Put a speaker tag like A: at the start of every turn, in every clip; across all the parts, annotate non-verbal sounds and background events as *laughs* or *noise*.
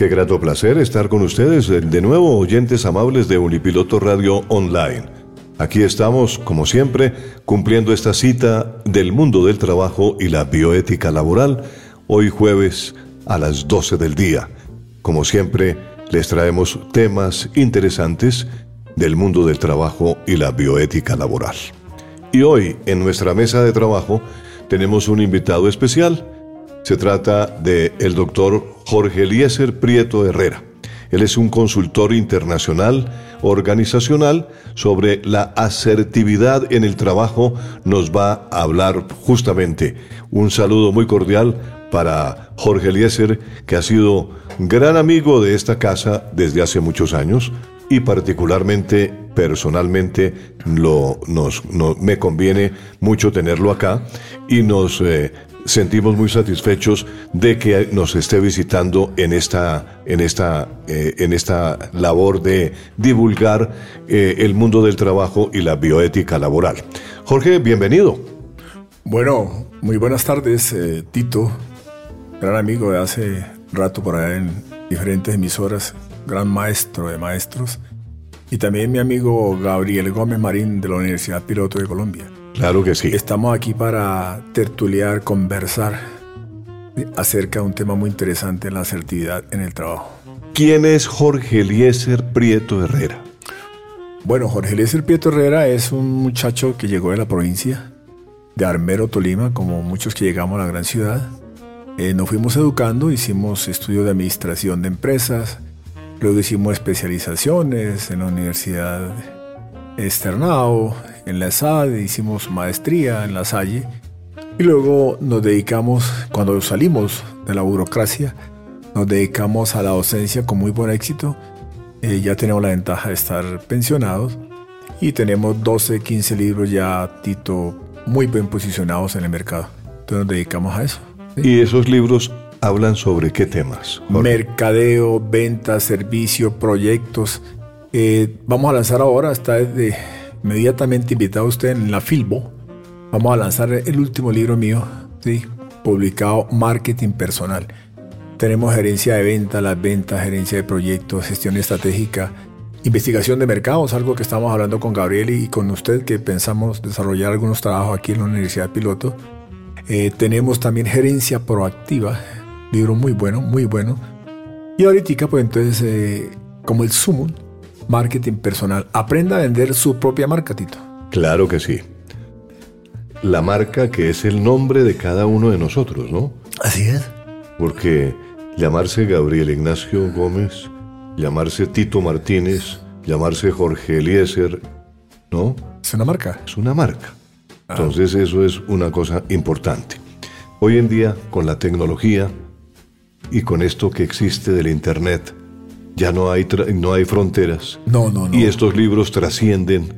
A: Qué grato placer estar con ustedes de nuevo, oyentes amables de Unipiloto Radio Online. Aquí estamos, como siempre, cumpliendo esta cita del mundo del trabajo y la bioética laboral, hoy jueves a las 12 del día. Como siempre, les traemos temas interesantes del mundo del trabajo y la bioética laboral. Y hoy, en nuestra mesa de trabajo, tenemos un invitado especial, se trata del el doctor Jorge Eliezer Prieto Herrera. Él es un consultor internacional organizacional sobre la asertividad en el trabajo. Nos va a hablar justamente. Un saludo muy cordial para Jorge Eliezer, que ha sido gran amigo de esta casa desde hace muchos años y particularmente personalmente lo, nos, me conviene mucho tenerlo acá y nos eh, sentimos muy satisfechos de que nos esté visitando en esta, en esta, eh, en esta labor de divulgar eh, el mundo del trabajo y la bioética laboral. Jorge, bienvenido.
B: Bueno, muy buenas tardes, eh, Tito, gran amigo de hace rato por allá en diferentes emisoras, gran maestro de maestros, y también mi amigo Gabriel Gómez Marín de la Universidad Piloto de Colombia.
A: Claro que sí.
B: Estamos aquí para tertuliar, conversar acerca de un tema muy interesante, la asertividad en el trabajo.
A: ¿Quién es Jorge Eliezer Prieto Herrera?
B: Bueno, Jorge Eliezer Prieto Herrera es un muchacho que llegó de la provincia de Armero, Tolima, como muchos que llegamos a la gran ciudad. Eh, nos fuimos educando, hicimos estudios de administración de empresas, luego hicimos especializaciones en la Universidad Externado, en la ESAD, hicimos maestría en la Salle y luego nos dedicamos, cuando salimos de la burocracia, nos dedicamos a la docencia con muy buen éxito. Eh, ya tenemos la ventaja de estar pensionados y tenemos 12, 15 libros ya, Tito, muy bien posicionados en el mercado. Entonces nos dedicamos a eso.
A: ¿Y esos libros hablan sobre qué temas?
B: Mercadeo, ventas, servicio, proyectos. Eh, vamos a lanzar ahora, está desde inmediatamente invitado usted en la Filbo. Vamos a lanzar el último libro mío, ¿sí? publicado Marketing Personal. Tenemos gerencia de venta, las ventas, gerencia de proyectos, gestión estratégica, investigación de mercados, algo que estamos hablando con Gabriel y con usted, que pensamos desarrollar algunos trabajos aquí en la Universidad Piloto. Eh, tenemos también gerencia proactiva, libro muy bueno, muy bueno. Y ahorita, pues entonces, eh, como el sumo, marketing personal. Aprenda a vender su propia marca, Tito.
A: Claro que sí. La marca que es el nombre de cada uno de nosotros, ¿no?
B: Así es.
A: Porque llamarse Gabriel Ignacio Gómez, llamarse Tito Martínez, llamarse Jorge Eliezer, ¿no?
B: Es una marca.
A: Es una marca. Ah. Entonces eso es una cosa importante. Hoy en día, con la tecnología y con esto que existe del Internet, ya no hay, no hay fronteras.
B: No, no, no.
A: Y estos libros trascienden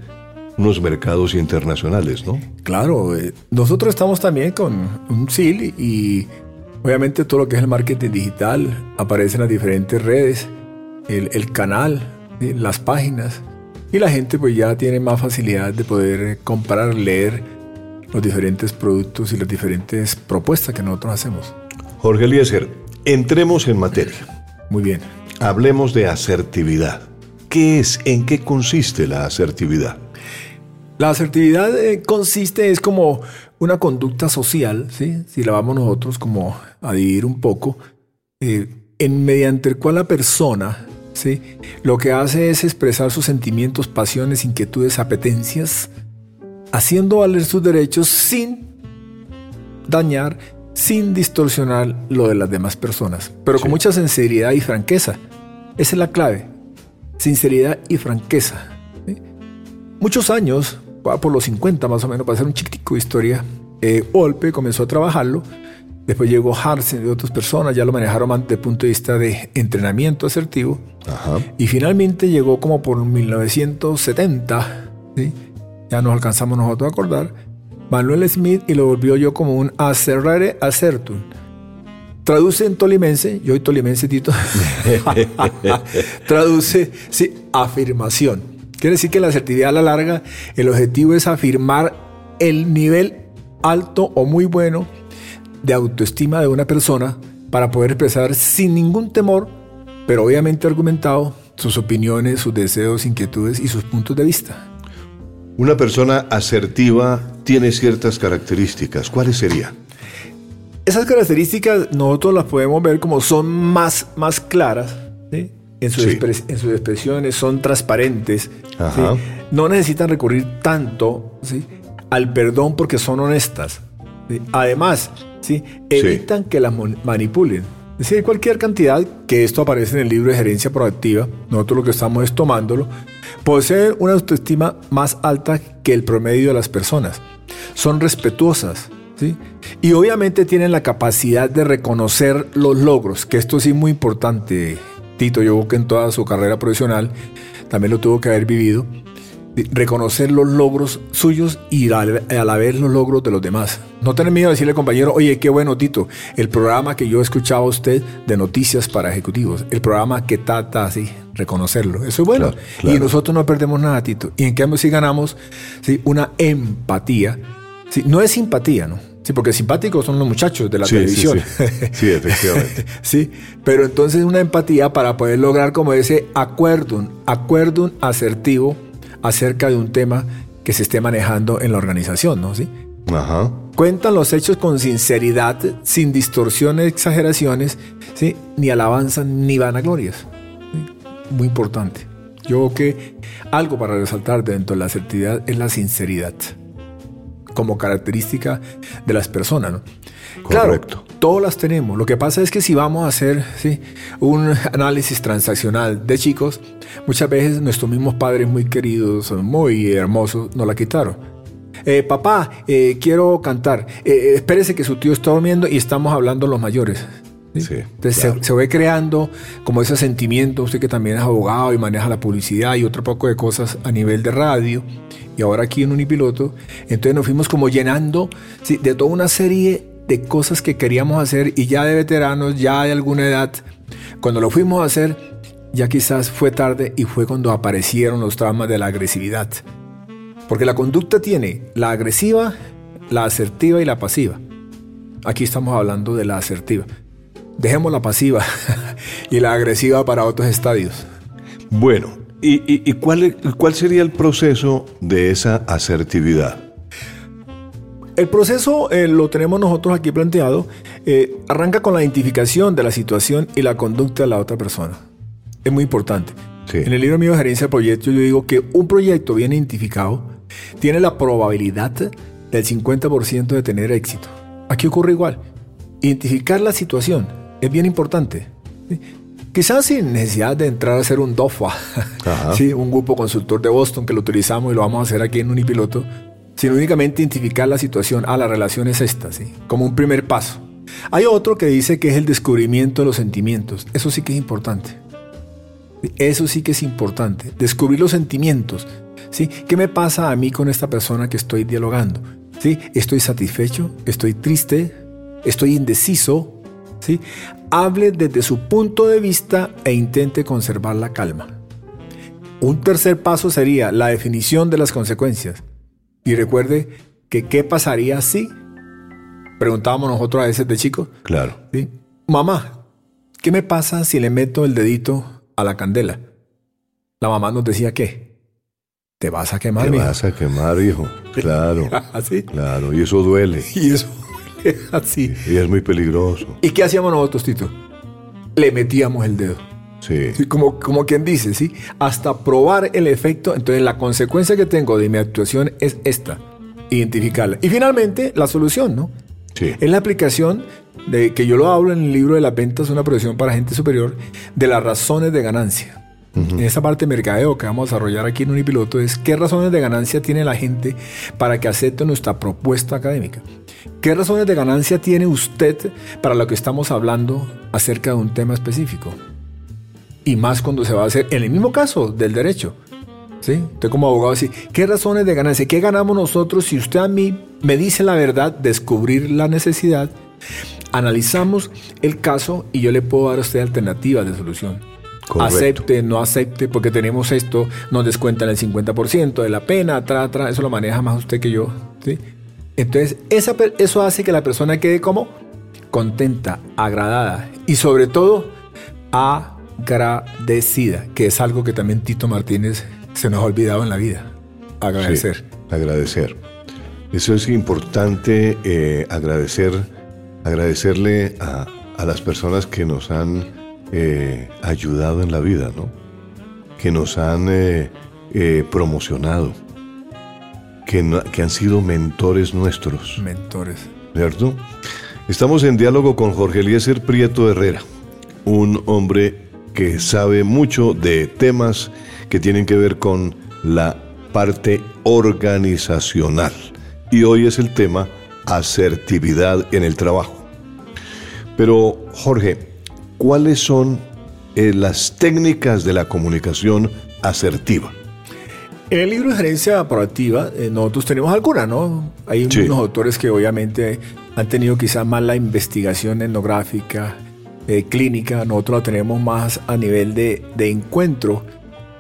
A: unos mercados internacionales, ¿no?
B: Claro, eh, nosotros estamos también con un SIL y obviamente todo lo que es el marketing digital aparece en las diferentes redes, el, canal, las páginas y la gente pues ya tiene más facilidad de poder comprar, leer los diferentes productos y las diferentes propuestas que nosotros hacemos.
A: Jorge Eliezer, entremos en materia.
B: Muy bien.
A: Hablemos de asertividad. ¿Qué es? ¿En qué consiste la asertividad?
B: La asertividad eh, consiste, es como una conducta social, ¿sí? si la vamos nosotros como a dividir un poco, eh, en mediante el cual la persona ¿sí? lo que hace es expresar sus sentimientos, pasiones, inquietudes, apetencias, haciendo valer sus derechos sin dañar, sin distorsionar lo de las demás personas, pero con mucha sinceridad y franqueza. Esa es la clave, sinceridad y franqueza. Muchos años, por los 50 más o menos, para hacer un chiquitico de historia, eh, Olpe comenzó a trabajarlo Después llegó Harsen y otras personas, ya lo manejaron desde el punto de vista de entrenamiento asertivo. Y finalmente llegó como por 1970, ya nos alcanzamos nosotros a acordar, Manuel Smith y lo volvió yo como un acerrare acertum. Traduce en tolimense, yo soy tolimense Tito, *laughs* traduce, sí, afirmación. Quiere decir que la asertividad a la larga, el objetivo es afirmar el nivel alto o muy bueno de autoestima de una persona para poder expresar sin ningún temor, pero obviamente argumentado, sus opiniones, sus deseos, inquietudes y sus puntos de vista.
A: Una persona asertiva tiene ciertas características. ¿Cuáles serían?
B: Esas características nosotros las podemos ver como son más, más claras en, sus en, sus expresiones, son transparentes, no necesitan recurrir tanto al perdón porque son honestas. Además, ¿sí? evitan que las manipulen. Es decir, cualquier cantidad, que esto aparece en el libro de gerencia proactiva, nosotros lo que estamos es tomándolo, poseen una autoestima más alta que el promedio de las personas. Son respetuosas, ¿sí? Y obviamente tienen la capacidad de reconocer los logros, que esto sí es muy importante. Tito, yo que en toda su carrera profesional también lo tuvo que haber vivido reconocer los logros suyos y a la vez los logros de los demás. No tener miedo de decirle compañero, oye, qué bueno Tito, el programa que yo escuchaba a usted de noticias para ejecutivos, el programa que trata así, reconocerlo. Eso es bueno. Y nosotros no perdemos nada, Tito. Y en cambio sí ganamos ¿sí? una empatía. ¿sí? No es simpatía, ¿no? Sí, porque simpáticos son los muchachos de la televisión.
A: Sí, sí. efectivamente. *laughs*
B: sí, pero entonces una empatía para poder lograr como ese acuerdo, acuerdo asertivo acerca de un tema que se esté manejando en la organización, ¿no? ¿Sí? Ajá. Cuentan los hechos con sinceridad, sin distorsiones, exageraciones, ¿sí? ni alabanza ni vanaglorias. Muy importante. Yo creo que algo para resaltar dentro de la asertividad es la sinceridad como característica de las personas. ¿no? Correcto. Claro, todas las tenemos. Lo que pasa es que si vamos a hacer ¿sí? un análisis transaccional de chicos, muchas veces nuestros mismos padres muy queridos, muy hermosos, nos la quitaron. Eh, papá, eh, quiero cantar. Eh, espérese que su tío está durmiendo y estamos hablando los mayores. ¿sí? Entonces se, se, ve creando como ese sentimiento, usted que también es abogado y maneja la publicidad y otro poco de cosas a nivel de radio y ahora aquí en Unipiloto. Entonces nos fuimos como llenando ¿sí? de toda una serie de cosas que queríamos hacer y ya de veteranos, ya de alguna edad, cuando lo fuimos a hacer, ya quizás fue tarde y fue cuando aparecieron los traumas de la agresividad. Porque la conducta tiene la agresiva, la asertiva y la pasiva. Aquí estamos hablando de la asertiva. Dejemos la pasiva *laughs* y la agresiva para otros estadios.
A: Bueno, ¿y, cuál, cuál sería el proceso de esa asertividad?
B: El proceso eh, lo tenemos nosotros aquí planteado. Eh, arranca con la identificación de la situación y la conducta de la otra persona. Es muy importante. En el libro mío de gerencia de proyectos yo digo que un proyecto bien identificado tiene la probabilidad del 50% de tener éxito. Aquí ocurre igual. Identificar la situación es bien importante. Quizás sin necesidad de entrar a hacer un DOFA, *laughs* ¿sí? un grupo consultor de Boston que lo utilizamos y lo vamos a hacer aquí en Unipiloto sino únicamente identificar la situación. Ah, la relación es esta, ¿sí? Como un primer paso. Hay otro que dice que es el descubrimiento de los sentimientos. Eso sí que es importante. Eso sí que es importante. Descubrir los sentimientos. ¿sí? ¿Qué me pasa a mí con esta persona que estoy dialogando? ¿Sí? ¿Estoy satisfecho? ¿Estoy triste? ¿Estoy indeciso? ¿Sí? Hable desde su punto de vista e intente conservar la calma. Un tercer paso sería la definición de las consecuencias. Y recuerde que qué pasaría si, preguntábamos nosotros a veces de chicos.
A: Claro.
B: ¿sí? Mamá, ¿qué me pasa si le meto el dedito a la candela? La mamá nos decía que te vas a quemar.
A: Te vas a quemar, hijo. *laughs* Claro. *laughs*
B: ¿Así?
A: Claro, y eso duele. *laughs*
B: Y eso duele así.
A: Y es muy peligroso.
B: ¿Y qué hacíamos nosotros, Tito? le metíamos el dedo.
A: Sí.
B: Sí, como, como quien dice, ¿sí? Hasta probar el efecto. Entonces, la consecuencia que tengo de mi actuación es esta: identificarla. Y finalmente, la solución, ¿no?
A: Sí.
B: Es la aplicación de que yo lo hablo en el libro de las ventas, una profesión para gente superior, de las razones de ganancia. En esa parte de mercadeo que vamos a desarrollar aquí en Unipiloto es qué razones de ganancia tiene la gente para que acepte nuestra propuesta académica. ¿Qué razones de ganancia tiene usted para lo que estamos hablando acerca de un tema específico? Y más cuando se va a hacer en el mismo caso del derecho. ¿Sí? Usted como abogado dice, ¿qué razones de ganancia? ¿Qué ganamos nosotros si usted a mí me dice la verdad, descubrir la necesidad? Analizamos el caso y yo le puedo dar a usted alternativas de solución.
A: Correcto.
B: Acepte, no acepte, porque tenemos esto, nos descuentan el 50% de la pena, tra, tra, eso lo maneja más usted que yo. ¿sí? Entonces, esa eso hace que la persona quede como contenta, agradada y sobre todo agradecida, que es algo que también Tito Martínez se nos ha olvidado en la vida. Agradecer.
A: Sí, agradecer. Eso es importante, eh, agradecer, agradecerle a, a las personas que nos han eh, ayudado en la vida, ¿no? Que nos han eh, eh, promocionado, que, no- que han sido mentores nuestros.
B: Mentores.
A: ¿cierto? Estamos en diálogo con Jorge Eliezer Prieto Herrera, un hombre que sabe mucho de temas que tienen que ver con la parte organizacional. Y hoy es el tema asertividad en el trabajo. Pero, Jorge, ¿cuáles son eh, las técnicas de la comunicación asertiva?
B: En el libro de gerencia proactiva, eh, nosotros tenemos alguna, ¿no? Hay
A: Sí.
B: unos autores que obviamente han tenido quizás más la investigación etnográfica, eh, clínica, nosotros la tenemos más a nivel de, de encuentro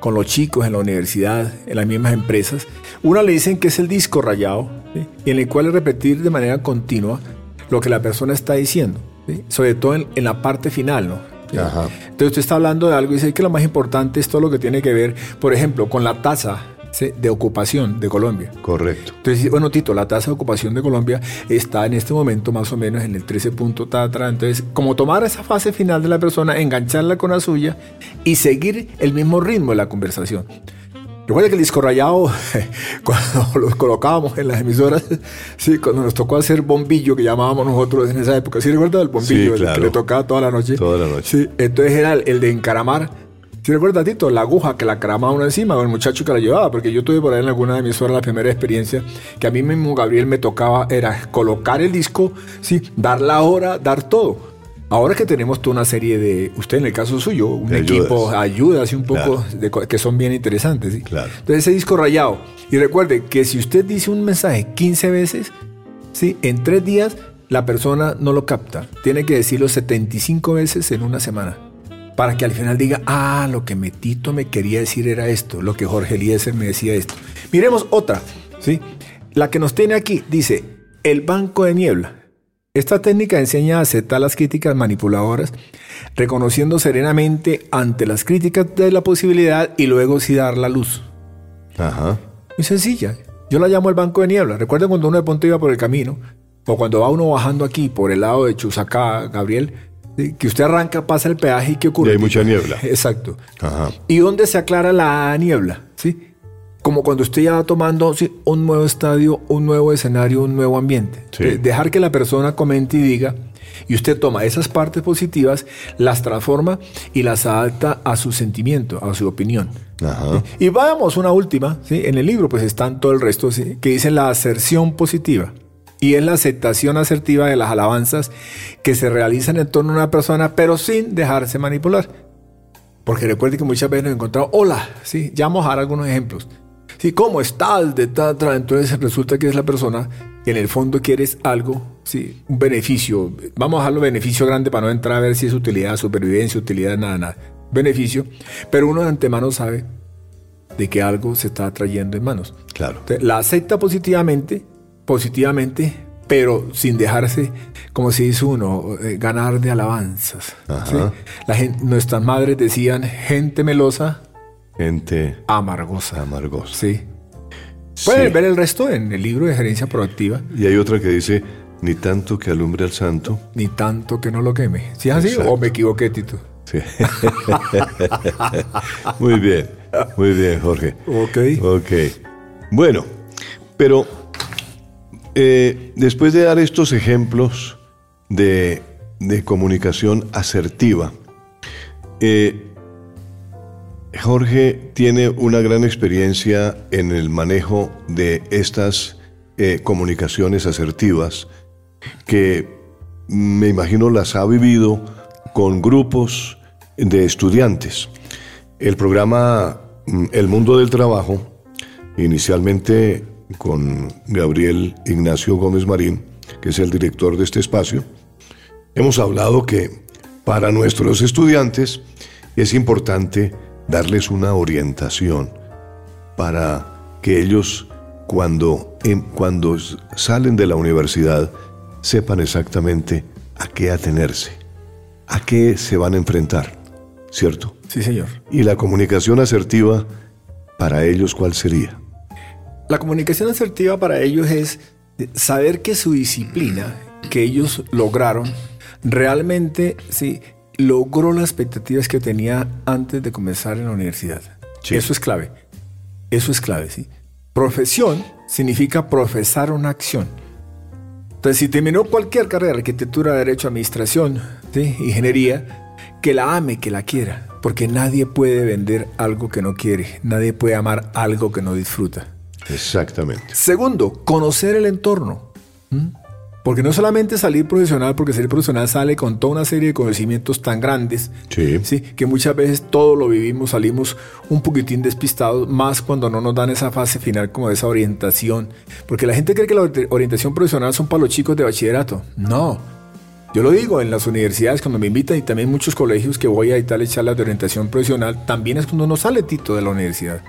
B: con los chicos en la universidad, en las mismas empresas. Una le dicen que es el disco rayado, ¿sí? y en el cual es repetir de manera continua lo que la persona está diciendo, ¿sí? sobre todo en, en la parte final, ¿no? ¿Sí?
A: Ajá.
B: Entonces usted está hablando de algo y dice que lo más importante es todo lo que tiene que ver, por ejemplo, con la tasa. De ocupación de Colombia.
A: Correcto.
B: Entonces, bueno, Tito, la tasa de ocupación de Colombia está en este momento más o menos en el 13 punto tatra. Entonces, como tomar esa fase final de la persona, engancharla con la suya y seguir el mismo ritmo de la conversación. Recuerda que el disco rayado, *laughs* cuando los colocábamos en las emisoras, sí, cuando nos tocó hacer bombillo, que llamábamos nosotros en esa época, ¿sí recuerda el bombillo?
A: Sí,
B: el
A: claro.
B: que le tocaba toda la noche.
A: Toda la noche.
B: Sí, entonces era el, el de encaramar. ¿Sí recuerda, Tito? La aguja que la caramaba uno encima, o el muchacho que la llevaba, porque yo tuve por ahí en alguna de mis horas la primera experiencia que a mí mismo Gabriel me tocaba, era colocar el disco, sí, dar la hora, dar todo. Ahora que tenemos toda una serie de, usted en el caso suyo, un equipo,
A: ayudas.
B: ayudas y un poco
A: Claro.
B: de que son bien interesantes, ¿sí?
A: Claro.
B: Entonces ese disco rayado. Y recuerde que si usted dice un mensaje 15 veces, ¿sí? en tres días la persona no lo capta. Tiene que decirlo 75 veces en una semana. Para que al final diga, ah, lo que Metito me quería decir era esto, lo que Jorge Eliezer me decía esto. Miremos otra, ¿sí? La que nos tiene aquí dice, el banco de niebla. Esta técnica enseña a aceptar las críticas manipuladoras, reconociendo serenamente ante las críticas de la posibilidad y luego sí dar la luz.
A: Ajá.
B: Muy sencilla. Yo la llamo el banco de niebla. Recuerden cuando uno de pronto iba por el camino, o cuando va uno bajando aquí por el lado de Chusacá, Gabriel. Que usted arranca, pasa el peaje y ¿qué ocurre?
A: Y hay mucha niebla. *laughs*
B: Exacto.
A: Ajá.
B: ¿Y dónde se aclara la niebla? ¿Sí? Como cuando usted ya va tomando ¿sí? un nuevo estadio, un nuevo escenario, un nuevo ambiente.
A: Sí.
B: De- Dejar que la persona comente y diga, y usted toma esas partes positivas, las transforma y las adapta a su sentimiento, a su opinión.
A: Ajá.
B: Y vamos, una última, ¿sí? en el libro pues están todo el resto, ¿sí? que dice la aserción positiva. Y es la aceptación asertiva de las alabanzas que se realizan en torno a una persona, pero sin dejarse manipular. Porque recuerde que muchas veces nos encontramos, hola, sí, ya vamos a dar algunos ejemplos. Sí, ¿cómo estás? De ta, tra? Entonces resulta que es la persona que en el fondo quieres algo, sí, un beneficio. Vamos a dejarlo beneficio grande para no entrar a ver si es utilidad, supervivencia, utilidad, nada, nada. Beneficio. Pero uno de antemano sabe de que algo se está trayendo en manos.
A: Claro.
B: Entonces, la acepta positivamente, positivamente, pero sin dejarse, como se dice uno, eh, ganar de alabanzas. La gen- nuestras madres decían, gente melosa,
A: Gente
B: amargosa.
A: amargosa.
B: Sí. Pueden
A: Sí.
B: ver el resto en el libro de gerencia proactiva.
A: Y hay otra que dice, Ni tanto que alumbre al santo.
B: Ni tanto que no lo queme. ¿Sí es así o me equivoqué, Tito? Sí. *laughs*
A: muy bien, muy bien, Jorge.
B: Ok.
A: Ok. Bueno, pero eh, después de dar estos ejemplos de, comunicación asertiva, eh, Jorge tiene una gran experiencia en el manejo de estas eh, comunicaciones asertivas que me imagino las ha vivido con grupos de estudiantes. El programa mm, El Mundo del Trabajo, inicialmente con Gabriel Ignacio Gómez Marín, que es el director de este espacio, hemos hablado que para nuestros estudiantes es importante darles una orientación para que ellos cuando, cuando salen de la universidad sepan exactamente a qué atenerse, a qué se van a enfrentar, ¿cierto?
B: Sí, señor.
A: ¿Y la comunicación asertiva para ellos cuál sería?
B: La comunicación asertiva para ellos es saber que su disciplina que ellos lograron realmente sí, logró las expectativas que tenía antes de comenzar en la universidad. Eso es clave. Eso es clave, ¿sí? Profesión significa profesar una acción. Entonces, si terminó cualquier carrera, arquitectura, derecho, administración, ingeniería, que la ame, que la quiera, porque nadie puede vender algo que no quiere, nadie puede amar algo que no disfruta.
A: Exactamente.
B: Segundo, conocer el entorno. Porque no solamente salir profesional, porque salir profesional sale con toda una serie de conocimientos tan grandes, sí. que muchas veces todo lo vivimos, salimos un poquitín despistados, más cuando no nos dan esa fase final como esa orientación. Porque la gente cree que la orientación profesional son para los chicos de bachillerato. No. Yo lo digo en las universidades cuando me invitan y también en muchos colegios que voy a editar charlas de orientación profesional, también es cuando uno sale tito de la universidad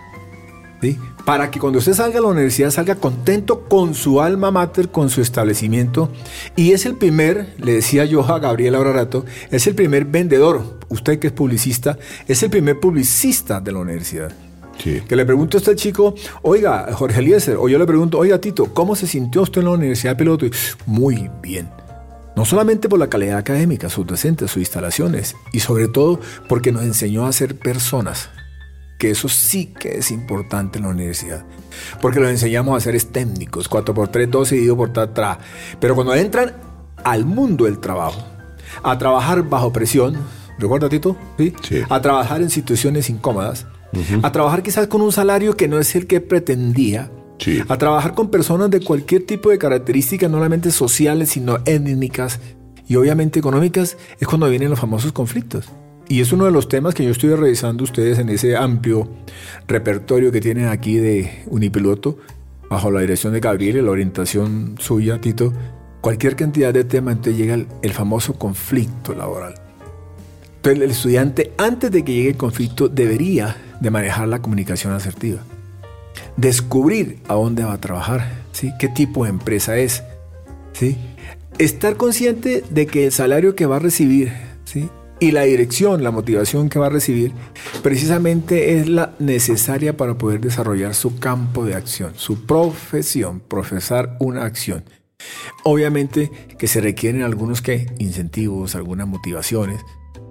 B: para que cuando usted salga a la universidad salga contento con su alma mater, con su establecimiento. Y es el primer, le decía yo a Gabriel ahora rato, es el primer vendedor, usted que es publicista, es el primer publicista de la universidad. Que le pregunto a este chico, oiga, Jorge Eliezer, o yo le pregunto, oiga Tito, ¿cómo se sintió usted en la Universidad de Piloto? Muy bien. No solamente por la calidad académica, sus docentes, sus instalaciones, y sobre todo porque nos enseñó a ser personas que eso sí que es importante en la universidad. Porque los enseñamos a ser técnicos, 4x3, 12 dividido por atrás. Pero cuando entran al mundo del trabajo, a trabajar bajo presión, ¿recuerda Tito? ¿Sí? A trabajar en situaciones incómodas, a trabajar quizás con un salario que no es el que pretendía, a trabajar con personas de cualquier tipo de características, no solamente sociales, sino étnicas y obviamente económicas, es cuando vienen los famosos conflictos. Y es uno de los temas que yo estoy revisando ustedes en ese amplio repertorio que tienen aquí de Unipiloto, bajo la dirección de Gabriel y la orientación suya, Tito. Cualquier cantidad de temas, entonces llega el, famoso conflicto laboral. Entonces el estudiante, antes de que llegue el conflicto, debería de manejar la comunicación asertiva. Descubrir a dónde va a trabajar, ¿sí? qué tipo de empresa es. ¿sí? Estar consciente de que el salario que va a recibir. Y la dirección, la motivación que va a recibir, precisamente es la necesaria para poder desarrollar su campo de acción, su profesión, profesar una acción. Obviamente que se requieren algunos que incentivos, algunas motivaciones,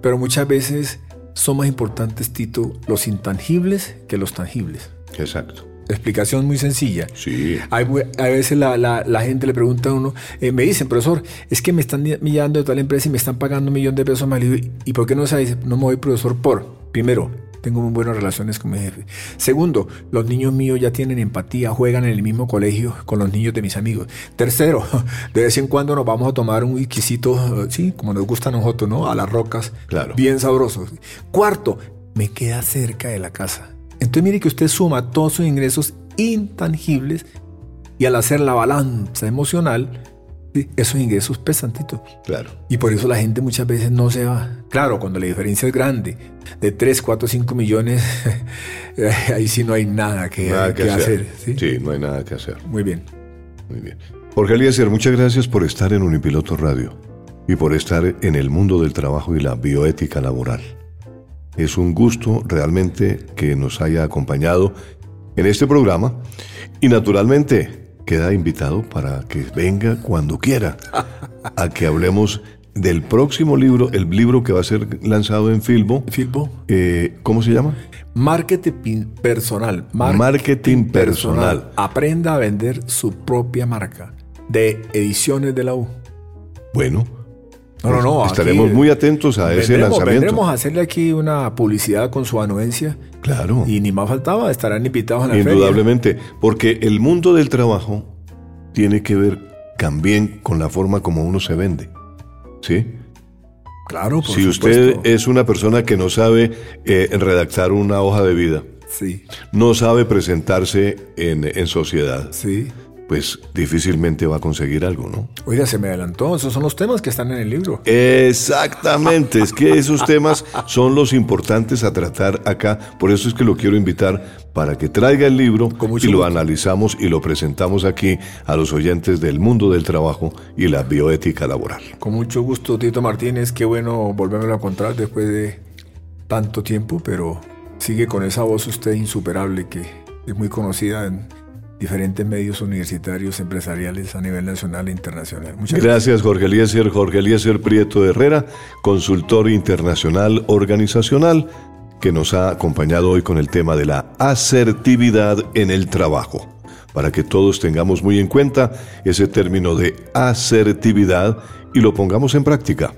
B: pero muchas veces son más importantes, Tito, los intangibles que los tangibles.
A: Exacto.
B: Explicación muy sencilla.
A: Sí.
B: Hay, a veces la, gente le pregunta a uno, eh, me dicen, profesor, es que me están millando de tal empresa y me están pagando un millón de pesos más. ¿Y por qué no se dice? No me voy, profesor, por, primero, tengo muy buenas relaciones con mi jefe. Segundo, los niños míos ya tienen empatía, juegan en el mismo colegio con los niños de mis amigos. Tercero, *laughs* de vez en cuando nos vamos a tomar un whiskycito, sí, como nos gusta a nosotros, ¿no? A las rocas.
A: Claro.
B: Bien sabrosos. Cuarto, me queda cerca de la casa. Entonces mire que usted suma todos sus ingresos intangibles y al hacer la balanza emocional, esos ingresos pesantitos.
A: Claro.
B: Y por eso la gente muchas veces no se va. Claro, cuando la diferencia es grande, de 3, 4, 5 millones, *laughs* ahí sí no hay nada que, hacer.
A: ¿sí? no hay nada que hacer.
B: Muy bien.
A: Muy bien. Jorge Eliezer, muchas gracias por estar en Unipiloto Radio y por estar en el mundo del trabajo y la bioética laboral. Es un gusto realmente que nos haya acompañado en este programa y naturalmente queda invitado para que venga cuando quiera a que hablemos del próximo libro, el libro que va a ser lanzado en Filbo.
B: Filbo.
A: Eh, ¿Cómo se llama?
B: Marketing personal.
A: Marketing, personal.
B: Aprenda a vender su propia marca. De Ediciones de la U.
A: Bueno.
B: No, no, no.
A: Estaremos muy atentos a ese lanzamiento.
B: Vendremos a hacerle aquí una publicidad con su anuencia.
A: Claro.
B: Y ni más faltaba, estarán invitados a la
A: Indudablemente, porque el mundo del trabajo tiene que ver también con la forma como uno se vende. ¿Sí?
B: Claro, por
A: Si usted es una persona que no sabe eh, redactar una hoja de vida,
B: sí.
A: no sabe presentarse en, en sociedad,
B: sí
A: pues difícilmente va a conseguir algo, ¿no?
B: Oiga, se me adelantó, esos son los temas que están en el libro.
A: Exactamente, es que esos temas son los importantes a tratar acá, por eso es que lo quiero invitar para que traiga el libro y lo analizamos y lo presentamos aquí a los oyentes del mundo del trabajo y la bioética laboral.
B: Con mucho gusto, Tito Martínez, qué bueno volverme a encontrar después de tanto tiempo, pero sigue con esa voz usted insuperable que es muy conocida en diferentes medios universitarios, empresariales a nivel nacional e internacional.
A: Muchas gracias, Jorge Eliezer. Jorge Eliezer Prieto Herrera, consultor internacional organizacional, que nos ha acompañado hoy con el tema de la asertividad en el trabajo. Para que todos tengamos muy en cuenta ese término de asertividad y lo pongamos en práctica.